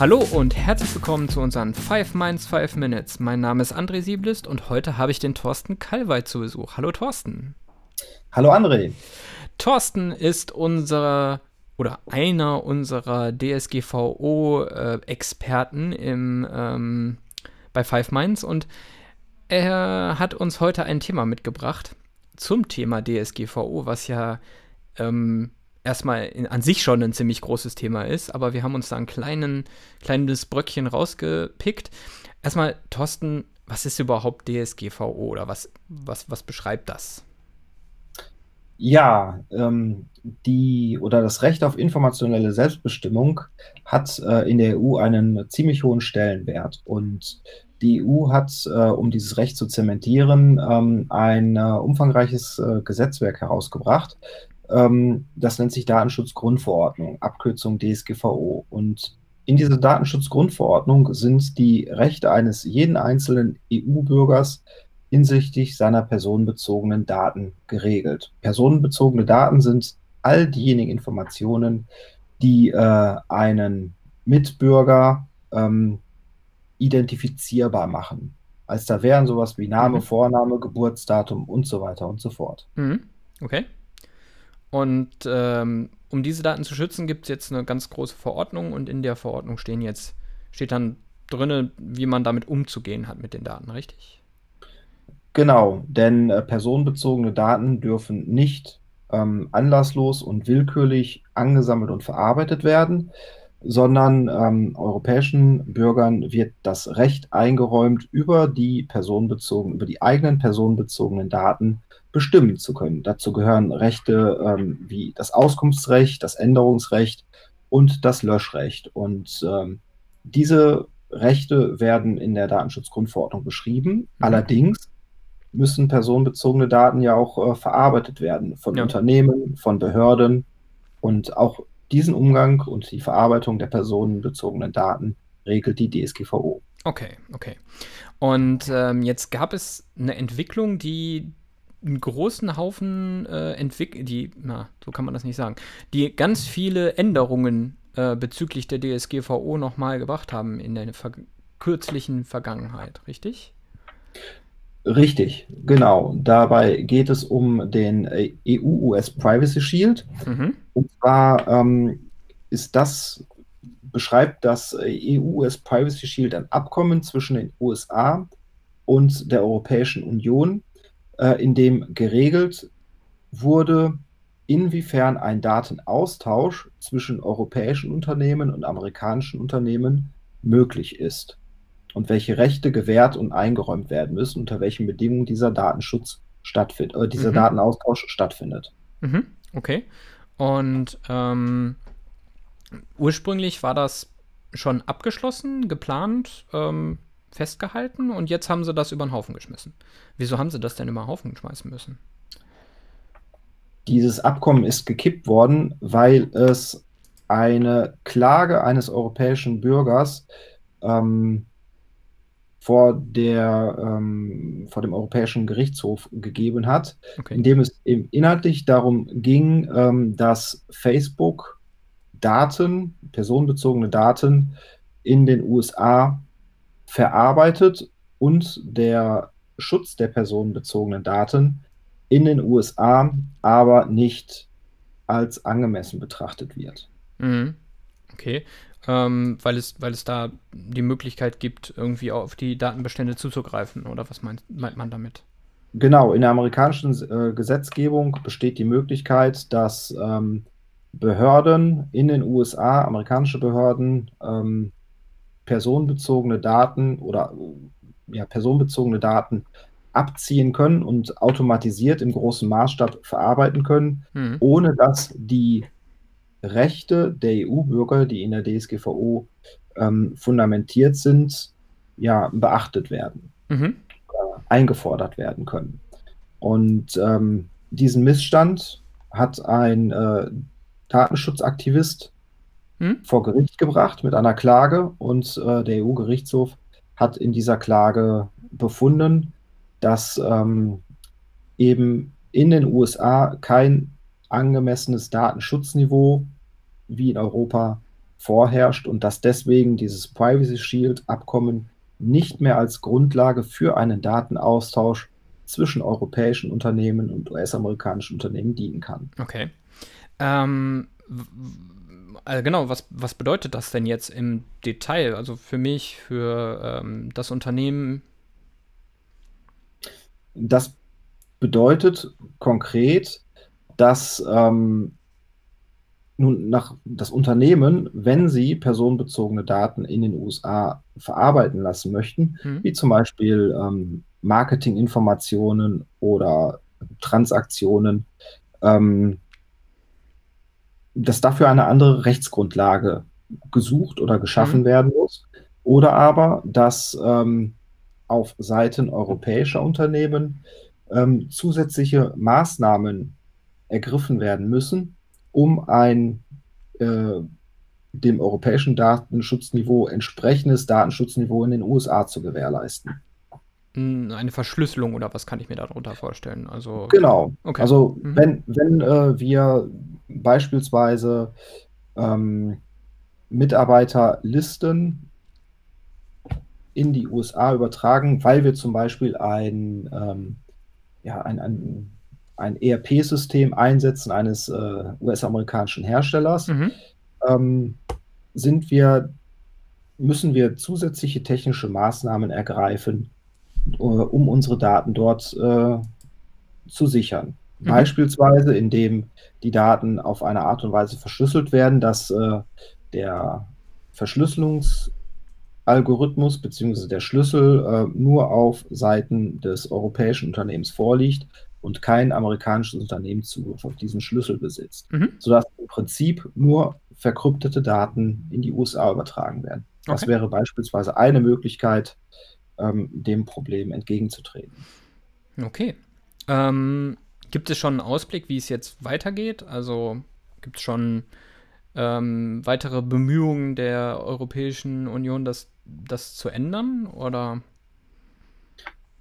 Hallo und herzlich willkommen zu unseren 5 Minds 5 Minutes. Mein Name ist André Sieblist und heute habe ich den Thorsten Kalweit zu Besuch. Hallo Thorsten. Hallo André. Thorsten ist unser oder einer unserer DSGVO-Experten im ähm, bei Five Minds und er hat uns heute ein Thema mitgebracht zum Thema DSGVO, was ja ähm, erstmal in, an sich schon ein ziemlich großes Thema ist, aber wir haben uns da ein kleinen, kleines Bröckchen rausgepickt. Erstmal, Thorsten, was ist überhaupt DSGVO oder was, was, was beschreibt das? Ja, ähm, die oder das Recht auf informationelle Selbstbestimmung hat äh, in der EU einen ziemlich hohen Stellenwert. Und die EU hat, äh, um dieses Recht zu zementieren, ähm, ein äh, umfangreiches äh, Gesetzwerk herausgebracht, ähm, das nennt sich Datenschutzgrundverordnung, Abkürzung DSGVO. Und in dieser Datenschutzgrundverordnung sind die Rechte eines jeden einzelnen EU-Bürgers hinsichtlich seiner personenbezogenen Daten geregelt. Personenbezogene Daten sind all diejenigen Informationen, die äh, einen Mitbürger ähm, identifizierbar machen. Als da wären sowas wie Name, mhm. Vorname, Geburtsdatum und so weiter und so fort. Mhm. Okay. Und ähm, um diese Daten zu schützen, gibt es jetzt eine ganz große Verordnung und in der Verordnung stehen jetzt, steht dann drin, wie man damit umzugehen hat mit den Daten, richtig? Genau, denn äh, personenbezogene Daten dürfen nicht ähm, anlasslos und willkürlich angesammelt und verarbeitet werden, sondern ähm, europäischen Bürgern wird das Recht eingeräumt, über die personenbezogenen, über die eigenen personenbezogenen Daten bestimmen zu können. Dazu gehören Rechte ähm, wie das Auskunftsrecht, das Änderungsrecht und das Löschrecht. Und ähm, diese Rechte werden in der Datenschutzgrundverordnung beschrieben. Mhm. Allerdings müssen personenbezogene Daten ja auch äh, verarbeitet werden von ja. Unternehmen, von Behörden. Und auch diesen Umgang und die Verarbeitung der personenbezogenen Daten regelt die DSGVO. Okay, okay. Und ähm, jetzt gab es eine Entwicklung, die einen großen Haufen äh, entwickelt, die, na, so kann man das nicht sagen, die ganz viele Änderungen äh, bezüglich der DSGVO nochmal gebracht haben in der ver kürzlichen Vergangenheit, richtig? Richtig, genau. Dabei geht es um den EU-US äh, e Privacy Shield. Mhm. Und zwar ähm, ist das, beschreibt das EU-US Privacy Shield ein Abkommen zwischen den USA und der Europäischen Union, äh, in dem geregelt wurde, inwiefern ein Datenaustausch zwischen europäischen Unternehmen und amerikanischen Unternehmen möglich ist und welche Rechte gewährt und eingeräumt werden müssen, unter welchen Bedingungen dieser Datenschutz stattfindet, äh, dieser mhm. Datenaustausch stattfindet. Mhm. Okay. Und ähm, ursprünglich war das schon abgeschlossen, geplant, ähm, festgehalten und jetzt haben sie das über den Haufen geschmissen. Wieso haben sie das denn über den Haufen schmeißen müssen? Dieses Abkommen ist gekippt worden, weil es eine Klage eines europäischen Bürgers ähm, vor, der, ähm, vor dem Europäischen Gerichtshof gegeben hat, okay. in dem es eben inhaltlich darum ging, ähm, dass Facebook Daten, personenbezogene Daten in den USA verarbeitet und der Schutz der personenbezogenen Daten in den USA aber nicht als angemessen betrachtet wird. Mhm. Okay ähm, weil, es, weil es da die Möglichkeit gibt, irgendwie auf die Datenbestände zuzugreifen. Oder was meint, meint man damit? Genau, in der amerikanischen äh, Gesetzgebung besteht die Möglichkeit, dass ähm, Behörden in den USA, amerikanische Behörden, ähm, personenbezogene Daten oder ja, personenbezogene Daten abziehen können und automatisiert im großen Maßstab verarbeiten können, mhm. ohne dass die Rechte der EU-Bürger, die in der DSGVO ähm, fundamentiert sind, ja, beachtet werden, mhm. äh, eingefordert werden können. Und ähm, diesen Missstand hat ein äh, Datenschutzaktivist hm? vor Gericht gebracht mit einer Klage und äh, der EU-Gerichtshof hat in dieser Klage befunden, dass ähm, eben in den USA kein angemessenes Datenschutzniveau wie in Europa vorherrscht und dass deswegen dieses Privacy Shield Abkommen nicht mehr als Grundlage für einen Datenaustausch zwischen europäischen Unternehmen und US-amerikanischen Unternehmen dienen kann. Okay. Ähm, also genau, was, was bedeutet das denn jetzt im Detail? Also für mich, für ähm, das Unternehmen? Das bedeutet konkret, dass ähm, nun nach das Unternehmen, wenn sie personenbezogene Daten in den USA verarbeiten lassen möchten, mhm. wie zum Beispiel ähm, Marketinginformationen oder Transaktionen, ähm, dass dafür eine andere Rechtsgrundlage gesucht oder geschaffen mhm. werden muss. Oder aber, dass ähm, auf Seiten europäischer Unternehmen ähm, zusätzliche Maßnahmen ergriffen werden müssen, um ein äh, dem europäischen Datenschutzniveau entsprechendes Datenschutzniveau in den USA zu gewährleisten. Hm, eine Verschlüsselung oder was kann ich mir darunter vorstellen? Also, genau. Okay. Also mhm. wenn, wenn äh, wir beispielsweise ähm, Mitarbeiterlisten in die USA übertragen, weil wir zum Beispiel ein, ähm, ja, ein, ein, ein ERP-System einsetzen eines äh, US-amerikanischen Herstellers, mhm. ähm, sind wir, müssen wir zusätzliche technische Maßnahmen ergreifen, äh, um unsere Daten dort äh, zu sichern. Mhm. Beispielsweise, indem die Daten auf eine Art und Weise verschlüsselt werden, dass äh, der Verschlüsselungsalgorithmus bzw. der Schlüssel äh, nur auf Seiten des europäischen Unternehmens vorliegt und kein amerikanisches Unternehmen Zugriff auf diesen Schlüssel besitzt, mhm. sodass im Prinzip nur verkryptete Daten in die USA übertragen werden. Das okay. wäre beispielsweise eine Möglichkeit, ähm, dem Problem entgegenzutreten. Okay. Ähm, gibt es schon einen Ausblick, wie es jetzt weitergeht? Also gibt es schon ähm, weitere Bemühungen der Europäischen Union, das, das zu ändern? Oder?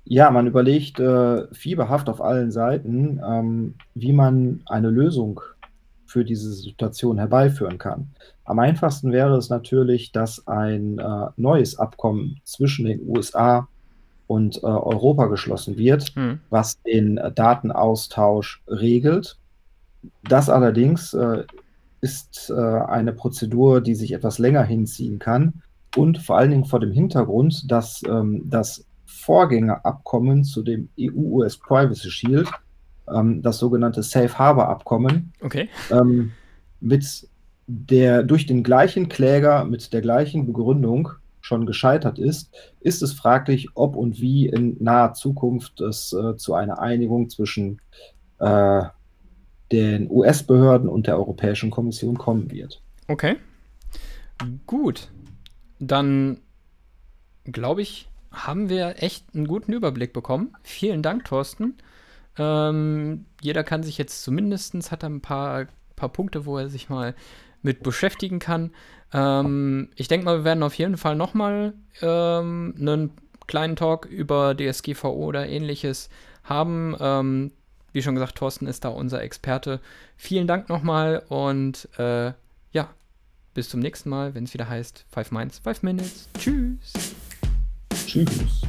Ja, man überlegt äh, fieberhaft auf allen Seiten, ähm, wie man eine Lösung für diese Situation herbeiführen kann. Am einfachsten wäre es natürlich, dass ein äh, neues Abkommen zwischen den USA und äh, Europa geschlossen wird, hm. was den Datenaustausch regelt. Das allerdings äh, ist äh, eine Prozedur, die sich etwas länger hinziehen kann und vor allen Dingen vor dem Hintergrund, dass ähm, das Vorgängerabkommen zu dem EU-US Privacy Shield, ähm, das sogenannte Safe Harbor Abkommen, okay. ähm, mit der durch den gleichen Kläger mit der gleichen Begründung schon gescheitert ist, ist es fraglich, ob und wie in naher Zukunft es äh, zu einer Einigung zwischen äh, den US-Behörden und der Europäischen Kommission kommen wird. Okay. Gut. Dann glaube ich, haben wir echt einen guten Überblick bekommen. Vielen Dank, Thorsten. Ähm, jeder kann sich jetzt zumindest, hat ein paar, paar Punkte, wo er sich mal mit beschäftigen kann. Ähm, ich denke mal, wir werden auf jeden Fall nochmal ähm, einen kleinen Talk über DSGVO oder ähnliches haben. Ähm, wie schon gesagt, Thorsten ist da unser Experte. Vielen Dank nochmal und äh, ja, bis zum nächsten Mal, wenn es wieder heißt 5 Minds, 5 Minutes. Tschüss. Tschüss.